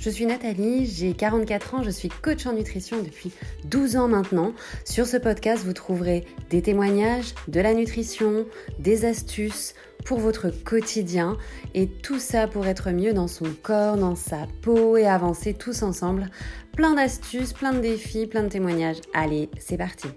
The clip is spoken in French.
Je suis Nathalie, j'ai 44 ans, je suis coach en nutrition depuis 12 ans maintenant. Sur ce podcast, vous trouverez des témoignages, de la nutrition, des astuces pour votre quotidien et tout ça pour être mieux dans son corps, dans sa peau et avancer tous ensemble. Plein d'astuces, plein de défis, plein de témoignages. Allez, c'est parti